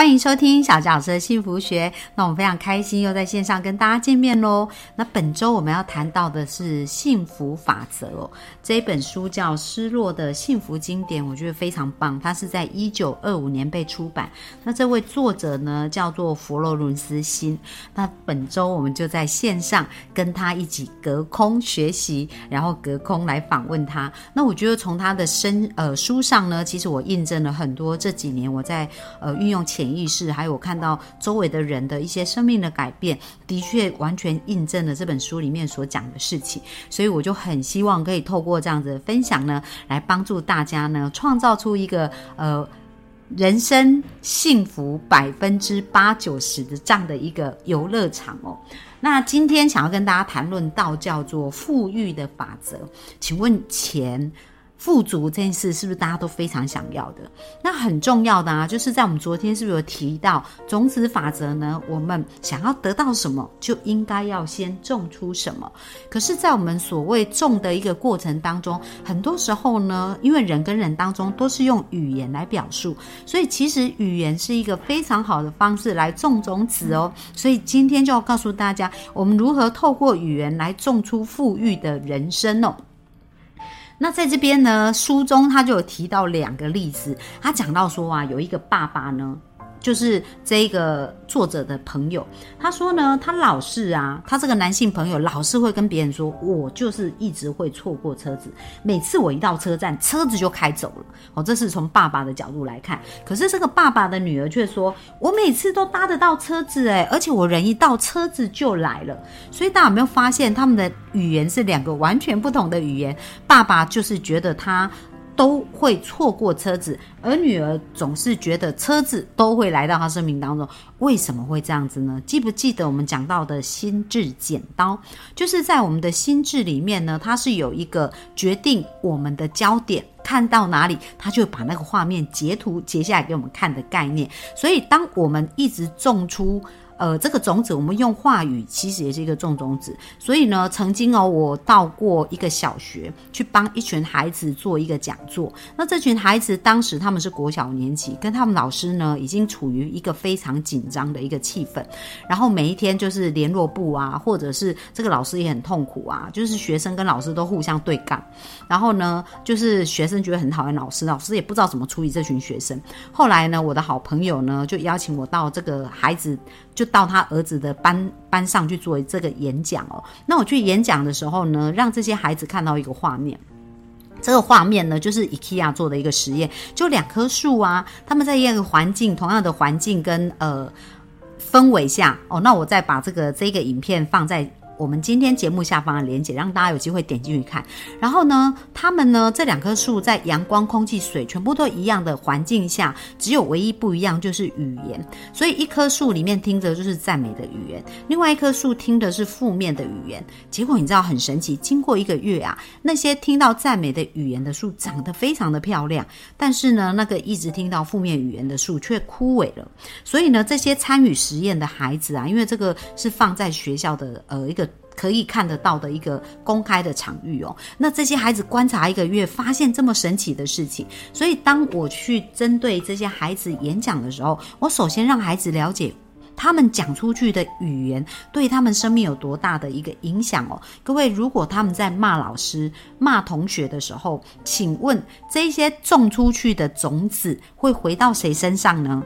欢迎收听小教师的幸福学。那我们非常开心又在线上跟大家见面喽。那本周我们要谈到的是幸福法则哦。这一本书叫《失落的幸福经典》，我觉得非常棒。它是在一九二五年被出版。那这位作者呢叫做佛罗伦斯辛。那本周我们就在线上跟他一起隔空学习，然后隔空来访问他。那我觉得从他的身呃书上呢，其实我印证了很多这几年我在呃运用潜意识，还有看到周围的人的一些生命的改变，的确完全印证了这本书里面所讲的事情。所以我就很希望可以透过这样子的分享呢，来帮助大家呢，创造出一个呃人生幸福百分之八九十的这样的一个游乐场哦。那今天想要跟大家谈论到叫做富裕的法则，请问钱？富足这件事是不是大家都非常想要的？那很重要的啊，就是在我们昨天是不是有提到种子法则呢？我们想要得到什么，就应该要先种出什么。可是，在我们所谓种的一个过程当中，很多时候呢，因为人跟人当中都是用语言来表述，所以其实语言是一个非常好的方式来种种子哦。所以今天就要告诉大家，我们如何透过语言来种出富裕的人生哦。那在这边呢，书中他就有提到两个例子，他讲到说啊，有一个爸爸呢。就是这个作者的朋友，他说呢，他老是啊，他这个男性朋友老是会跟别人说，我就是一直会错过车子，每次我一到车站，车子就开走了。哦，这是从爸爸的角度来看。可是这个爸爸的女儿却说，我每次都搭得到车子，诶，而且我人一到车子就来了。所以大家有没有发现，他们的语言是两个完全不同的语言？爸爸就是觉得他。都会错过车子，而女儿总是觉得车子都会来到她生命当中。为什么会这样子呢？记不记得我们讲到的心智剪刀？就是在我们的心智里面呢，它是有一个决定我们的焦点看到哪里，它就把那个画面截图截下来给我们看的概念。所以，当我们一直种出。呃，这个种子我们用话语其实也是一个种种子，所以呢，曾经哦，我到过一个小学去帮一群孩子做一个讲座。那这群孩子当时他们是国小年级，跟他们老师呢已经处于一个非常紧张的一个气氛，然后每一天就是联络部啊，或者是这个老师也很痛苦啊，就是学生跟老师都互相对干，然后呢，就是学生觉得很讨厌老师，老师也不知道怎么处理这群学生。后来呢，我的好朋友呢就邀请我到这个孩子。就到他儿子的班班上去做这个演讲哦。那我去演讲的时候呢，让这些孩子看到一个画面。这个画面呢，就是 IKEA 做的一个实验，就两棵树啊，他们在一个环境，同样的环境跟呃氛围下哦。那我再把这个这个影片放在。我们今天节目下方的链接，让大家有机会点进去看。然后呢，他们呢这两棵树在阳光、空气、水全部都一样的环境下，只有唯一不一样就是语言。所以一棵树里面听着就是赞美的语言，另外一棵树听的是负面的语言。结果你知道很神奇，经过一个月啊，那些听到赞美的语言的树长得非常的漂亮，但是呢，那个一直听到负面语言的树却枯萎了。所以呢，这些参与实验的孩子啊，因为这个是放在学校的呃一个。可以看得到的一个公开的场域哦，那这些孩子观察一个月，发现这么神奇的事情，所以当我去针对这些孩子演讲的时候，我首先让孩子了解他们讲出去的语言对他们生命有多大的一个影响哦。各位，如果他们在骂老师、骂同学的时候，请问这些种出去的种子会回到谁身上呢？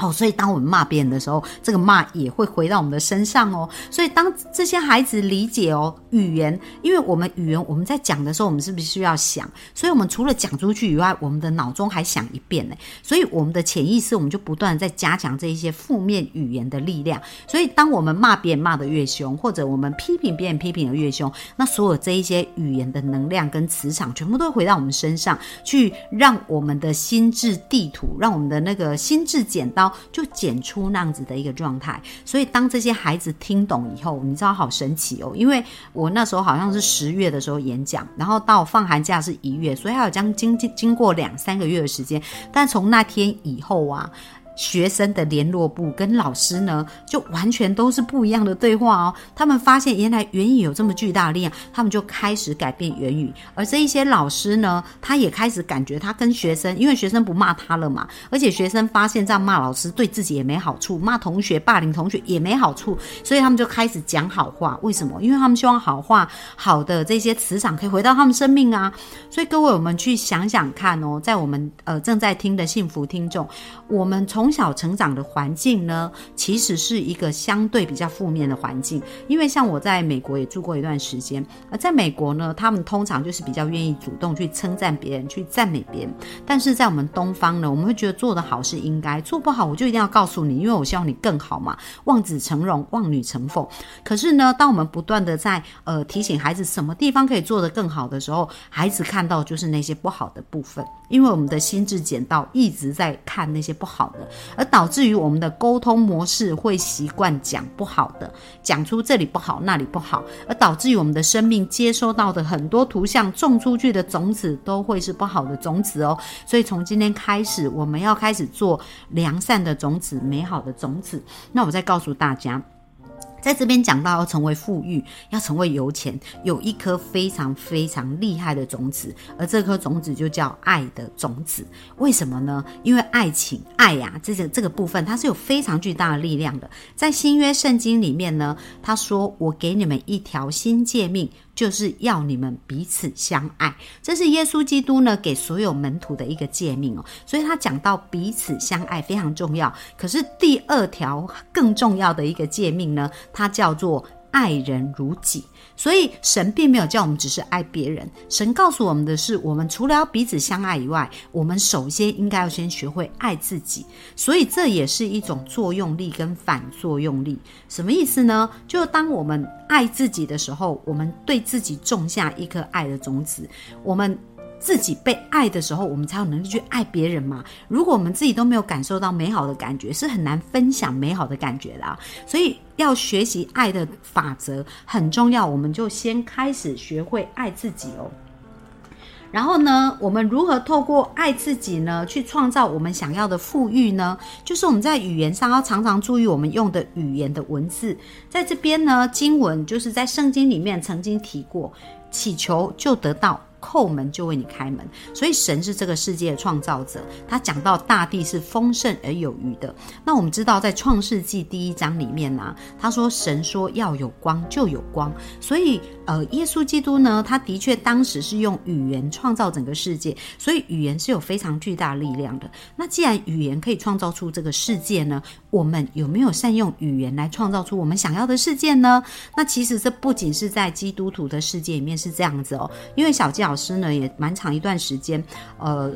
哦，所以当我们骂别人的时候，这个骂也会回到我们的身上哦。所以当这些孩子理解哦语言，因为我们语言我们在讲的时候，我们是不是需要想？所以我们除了讲出去以外，我们的脑中还想一遍呢。所以我们的潜意识，我们就不断在加强这一些负面语言的力量。所以当我们骂别人骂的越凶，或者我们批评别人批评的越凶，那所有这一些语言的能量跟磁场，全部都会回到我们身上去，让我们的心智地图，让我们的那个心智剪刀。就剪出那样子的一个状态。所以当这些孩子听懂以后，你知道好神奇哦，因为我那时候好像是十月的时候演讲，然后到放寒假是一月，所以还有将经经经过两三个月的时间。但从那天以后啊。学生的联络部跟老师呢，就完全都是不一样的对话哦。他们发现原来元语有这么巨大的力量，他们就开始改变元语。而这一些老师呢，他也开始感觉他跟学生，因为学生不骂他了嘛，而且学生发现这样骂老师对自己也没好处，骂同学霸凌同学也没好处，所以他们就开始讲好话。为什么？因为他们希望好话好的这些磁场可以回到他们生命啊。所以各位，我们去想想看哦，在我们呃正在听的幸福听众，我们从从小成长的环境呢，其实是一个相对比较负面的环境。因为像我在美国也住过一段时间，而在美国呢，他们通常就是比较愿意主动去称赞别人，去赞美别人。但是在我们东方呢，我们会觉得做得好是应该，做不好我就一定要告诉你，因为我希望你更好嘛。望子成龙，望女成凤。可是呢，当我们不断的在呃提醒孩子什么地方可以做得更好的时候，孩子看到就是那些不好的部分，因为我们的心智剪刀一直在看那些不好的。而导致于我们的沟通模式会习惯讲不好的，讲出这里不好那里不好，而导致于我们的生命接收到的很多图像种出去的种子都会是不好的种子哦。所以从今天开始，我们要开始做良善的种子，美好的种子。那我再告诉大家。在这边讲到要成为富裕，要成为有钱，有一颗非常非常厉害的种子，而这颗种子就叫爱的种子。为什么呢？因为爱情、爱呀，这个这个部分它是有非常巨大的力量的。在新约圣经里面呢，他说：“我给你们一条新诫命。”就是要你们彼此相爱，这是耶稣基督呢给所有门徒的一个诫命哦。所以他讲到彼此相爱非常重要。可是第二条更重要的一个诫命呢，它叫做。爱人如己，所以神并没有叫我们只是爱别人。神告诉我们的是，我们除了要彼此相爱以外，我们首先应该要先学会爱自己。所以这也是一种作用力跟反作用力。什么意思呢？就当我们爱自己的时候，我们对自己种下一颗爱的种子，我们。自己被爱的时候，我们才有能力去爱别人嘛。如果我们自己都没有感受到美好的感觉，是很难分享美好的感觉的。啊所以要学习爱的法则很重要，我们就先开始学会爱自己哦。然后呢，我们如何透过爱自己呢，去创造我们想要的富裕呢？就是我们在语言上要常常注意我们用的语言的文字。在这边呢，经文就是在圣经里面曾经提过，祈求就得到。叩门就为你开门，所以神是这个世界的创造者。他讲到大地是丰盛而有余的。那我们知道，在创世纪第一章里面呢，他说神说要有光就有光。所以，呃，耶稣基督呢，他的确当时是用语言创造整个世界。所以，语言是有非常巨大力量的。那既然语言可以创造出这个世界呢，我们有没有善用语言来创造出我们想要的世界呢？那其实这不仅是在基督徒的世界里面是这样子哦，因为小教。老师呢也蛮长一段时间，呃。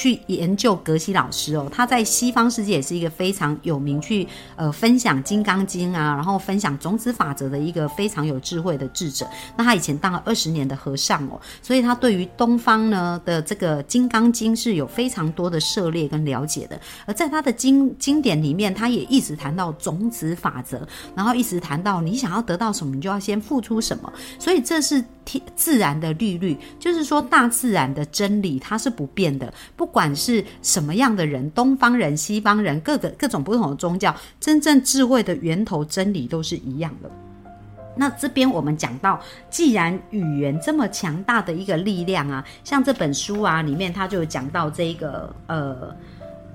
去研究格西老师哦，他在西方世界也是一个非常有名，去呃分享《金刚经》啊，然后分享种子法则的一个非常有智慧的智者。那他以前当了二十年的和尚哦，所以他对于东方呢的这个《金刚经》是有非常多的涉猎跟了解的。而在他的经经典里面，他也一直谈到种子法则，然后一直谈到你想要得到什么，你就要先付出什么。所以这是天自然的律律，就是说大自然的真理它是不变的。不不管是什么样的人，东方人、西方人，各个各种不同的宗教，真正智慧的源头真理都是一样的。那这边我们讲到，既然语言这么强大的一个力量啊，像这本书啊里面，他就讲到这一个呃，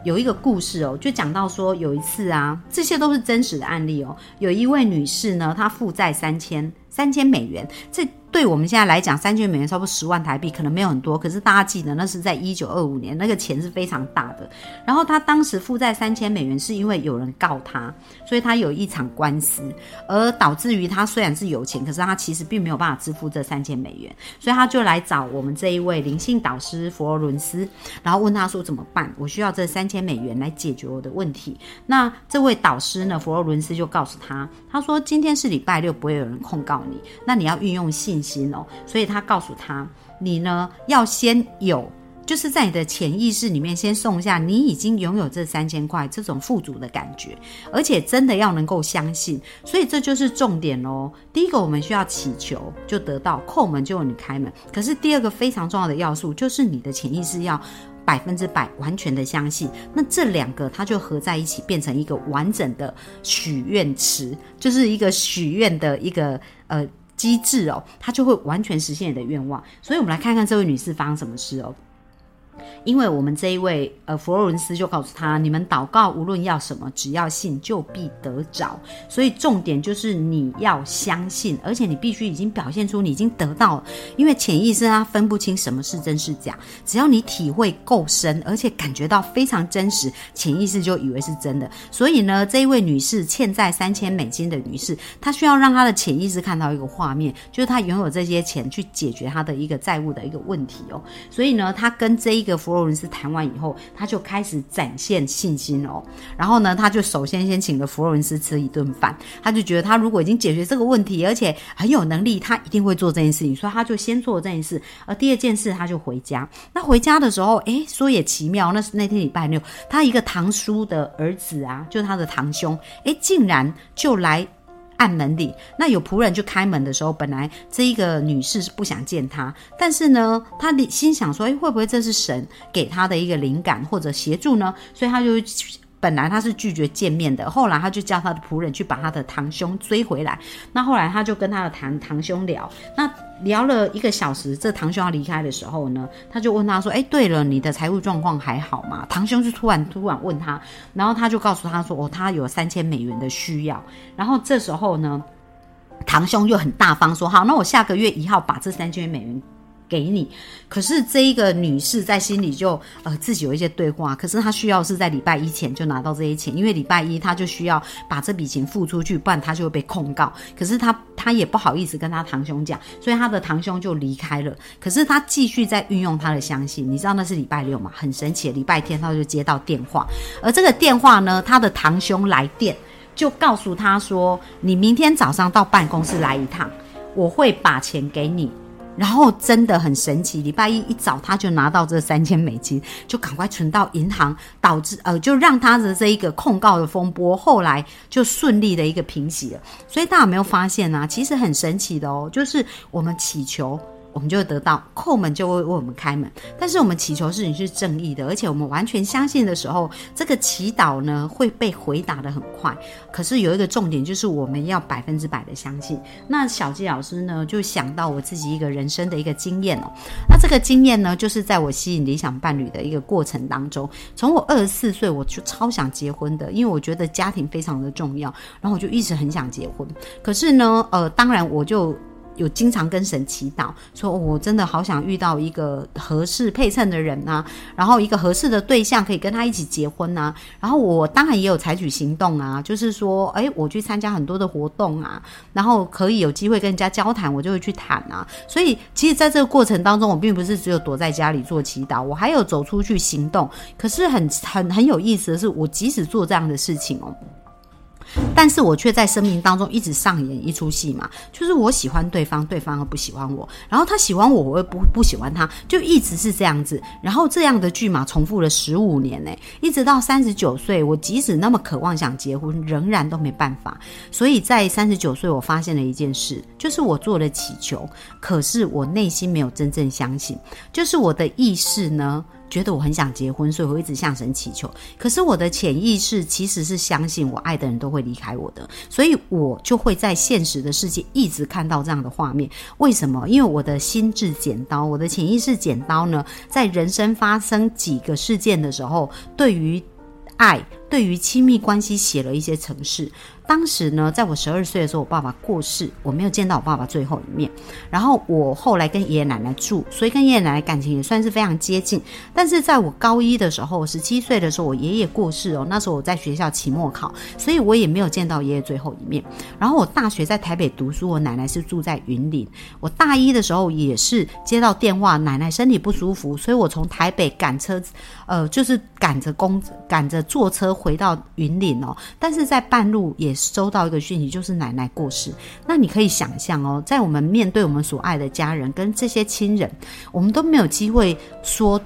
有一个故事哦，就讲到说有一次啊，这些都是真实的案例哦，有一位女士呢，她负债三千三千美元，这。对我们现在来讲，三千美元差不多十万台币，可能没有很多。可是大家记得，那是在一九二五年，那个钱是非常大的。然后他当时负债三千美元，是因为有人告他，所以他有一场官司，而导致于他虽然是有钱，可是他其实并没有办法支付这三千美元，所以他就来找我们这一位灵性导师佛罗伦斯，然后问他说怎么办？我需要这三千美元来解决我的问题。那这位导师呢，佛罗伦斯就告诉他，他说今天是礼拜六，不会有人控告你，那你要运用信。心哦，所以他告诉他，你呢要先有就是在你的潜意识里面先送下，你已经拥有这三千块这种富足的感觉，而且真的要能够相信，所以这就是重点哦。第一个，我们需要祈求就得到，叩门就有你开门。可是第二个非常重要的要素就是你的潜意识要百分之百完全的相信，那这两个它就合在一起变成一个完整的许愿池，就是一个许愿的一个呃机制哦，它就会完全实现你的愿望。所以我们来看看这位女士发生什么事哦。因为我们这一位呃佛罗伦斯就告诉他，你们祷告无论要什么，只要信就必得着。所以重点就是你要相信，而且你必须已经表现出你已经得到。因为潜意识它分不清什么是真是假，只要你体会够深，而且感觉到非常真实，潜意识就以为是真的。所以呢，这一位女士欠债三千美金的女士，她需要让她的潜意识看到一个画面，就是她拥有这些钱去解决她的一个债务的一个问题哦。所以呢，她跟这一个佛罗伦斯谈完以后，他就开始展现信心哦。然后呢，他就首先先请了佛罗伦斯吃一顿饭。他就觉得他如果已经解决这个问题，而且很有能力，他一定会做这件事情。所以他就先做这件事。而第二件事，他就回家。那回家的时候，哎，说也奇妙，那是那天礼拜六，他一个堂叔的儿子啊，就是他的堂兄，哎，竟然就来。按门里，那有仆人去开门的时候，本来这一个女士是不想见他，但是呢，她心想说，哎，会不会这是神给她的一个灵感或者协助呢？所以她就本来他是拒绝见面的，后来他就叫他的仆人去把他的堂兄追回来。那后来他就跟他的堂堂兄聊，那。聊了一个小时，这堂兄要离开的时候呢，他就问他说：“哎，对了，你的财务状况还好吗？”堂兄就突然突然问他，然后他就告诉他说：“哦，他有三千美元的需要。”然后这时候呢，堂兄又很大方说：“好，那我下个月一号把这三千美元。”给你，可是这一个女士在心里就呃自己有一些对话，可是她需要是在礼拜一前就拿到这些钱，因为礼拜一她就需要把这笔钱付出去，不然她就会被控告。可是她她也不好意思跟她堂兄讲，所以她的堂兄就离开了。可是她继续在运用她的相信，你知道那是礼拜六嘛？很神奇，礼拜天她就接到电话，而这个电话呢，她的堂兄来电就告诉她说：“你明天早上到办公室来一趟，我会把钱给你。”然后真的很神奇，礼拜一一早他就拿到这三千美金，就赶快存到银行，导致呃，就让他的这一个控告的风波后来就顺利的一个平息了。所以大家有没有发现呢？其实很神奇的哦，就是我们祈求。我们就会得到叩门就会为我们开门，但是我们祈求事情是正义的，而且我们完全相信的时候，这个祈祷呢会被回答的很快。可是有一个重点就是我们要百分之百的相信。那小纪老师呢就想到我自己一个人生的一个经验哦，那这个经验呢就是在我吸引理想伴侣的一个过程当中，从我二十四岁我就超想结婚的，因为我觉得家庭非常的重要，然后我就一直很想结婚。可是呢，呃，当然我就。有经常跟神祈祷，说我真的好想遇到一个合适配称的人呐，然后一个合适的对象可以跟他一起结婚呐。然后我当然也有采取行动啊，就是说，哎，我去参加很多的活动啊，然后可以有机会跟人家交谈，我就会去谈啊。所以其实在这个过程当中，我并不是只有躲在家里做祈祷，我还有走出去行动。可是很很很有意思的是，我即使做这样的事情哦。但是我却在生命当中一直上演一出戏嘛，就是我喜欢对方，对方又不喜欢我，然后他喜欢我，我又不不喜欢他，就一直是这样子。然后这样的剧码重复了十五年呢，一直到三十九岁，我即使那么渴望想结婚，仍然都没办法。所以在三十九岁，我发现了一件事，就是我做了祈求，可是我内心没有真正相信，就是我的意识呢。觉得我很想结婚，所以我一直向神祈求。可是我的潜意识其实是相信我爱的人都会离开我的，所以我就会在现实的世界一直看到这样的画面。为什么？因为我的心智剪刀，我的潜意识剪刀呢，在人生发生几个事件的时候，对于爱，对于亲密关系写了一些程式。当时呢，在我十二岁的时候，我爸爸过世，我没有见到我爸爸最后一面。然后我后来跟爷爷奶奶住，所以跟爷爷奶奶感情也算是非常接近。但是在我高一的时候，十七岁的时候，我爷爷过世哦，那时候我在学校期末考，所以我也没有见到爷爷最后一面。然后我大学在台北读书，我奶奶是住在云林。我大一的时候也是接到电话，奶奶身体不舒服，所以我从台北赶车，呃，就是赶着公赶着坐车回到云岭哦。但是在半路也。收到一个讯息，就是奶奶过世。那你可以想象哦，在我们面对我们所爱的家人跟这些亲人，我们都没有机会说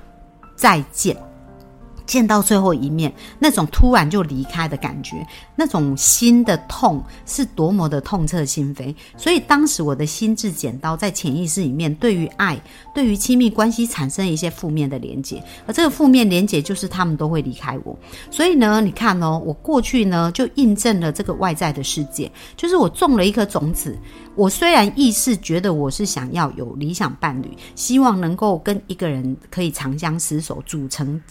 再见。见到最后一面，那种突然就离开的感觉，那种心的痛是多么的痛彻心扉。所以当时我的心智剪刀在潜意识里面，对于爱、对于亲密关系产生一些负面的连接，而这个负面连接就是他们都会离开我。所以呢，你看哦，我过去呢就印证了这个外在的世界，就是我种了一颗种子。我虽然意识觉得我是想要有理想伴侣，希望能够跟一个人可以长相厮守，组成。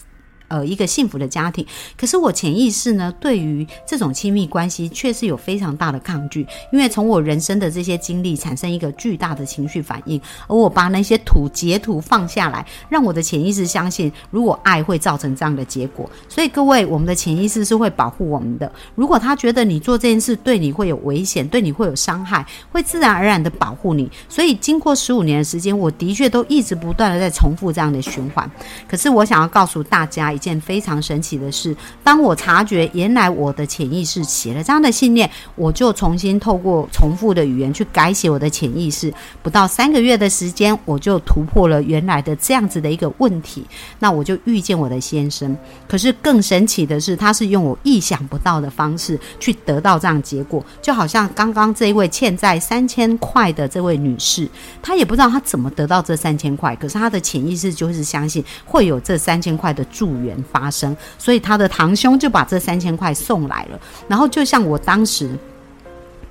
呃，一个幸福的家庭，可是我潜意识呢，对于这种亲密关系却是有非常大的抗拒，因为从我人生的这些经历产生一个巨大的情绪反应，而我把那些图截图放下来，让我的潜意识相信，如果爱会造成这样的结果，所以各位，我们的潜意识是会保护我们的。如果他觉得你做这件事对你会有危险，对你会有伤害，会自然而然的保护你。所以经过十五年的时间，我的确都一直不断的在重复这样的循环。可是我想要告诉大家。一件非常神奇的事，当我察觉原来我的潜意识写了这样的信念，我就重新透过重复的语言去改写我的潜意识。不到三个月的时间，我就突破了原来的这样子的一个问题。那我就遇见我的先生。可是更神奇的是，他是用我意想不到的方式去得到这样结果，就好像刚刚这一位欠债三千块的这位女士，她也不知道她怎么得到这三千块，可是她的潜意识就是相信会有这三千块的助缘。发生，所以他的堂兄就把这三千块送来了。然后就像我当时，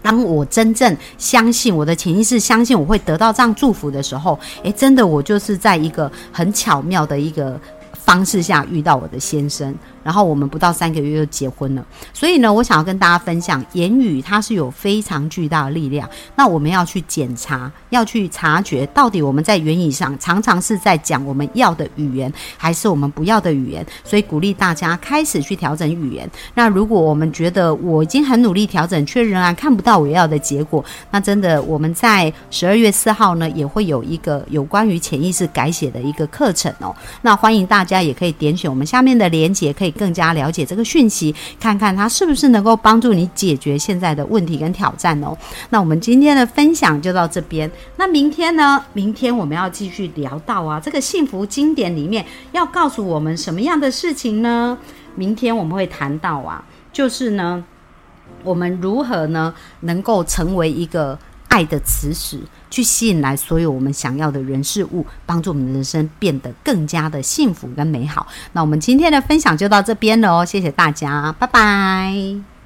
当我真正相信我的潜意识，相信我会得到这样祝福的时候，诶，真的我就是在一个很巧妙的一个方式下遇到我的先生。然后我们不到三个月就结婚了，所以呢，我想要跟大家分享，言语它是有非常巨大的力量。那我们要去检查，要去察觉，到底我们在言语上常常是在讲我们要的语言，还是我们不要的语言。所以鼓励大家开始去调整语言。那如果我们觉得我已经很努力调整，却仍然看不到我要的结果，那真的我们在十二月四号呢，也会有一个有关于潜意识改写的一个课程哦。那欢迎大家那也可以点选我们下面的链接，可以。更加了解这个讯息，看看它是不是能够帮助你解决现在的问题跟挑战哦。那我们今天的分享就到这边。那明天呢？明天我们要继续聊到啊，这个幸福经典里面要告诉我们什么样的事情呢？明天我们会谈到啊，就是呢，我们如何呢能够成为一个爱的磁石。去吸引来所有我们想要的人事物，帮助我们的人生变得更加的幸福跟美好。那我们今天的分享就到这边了哦，谢谢大家，拜拜。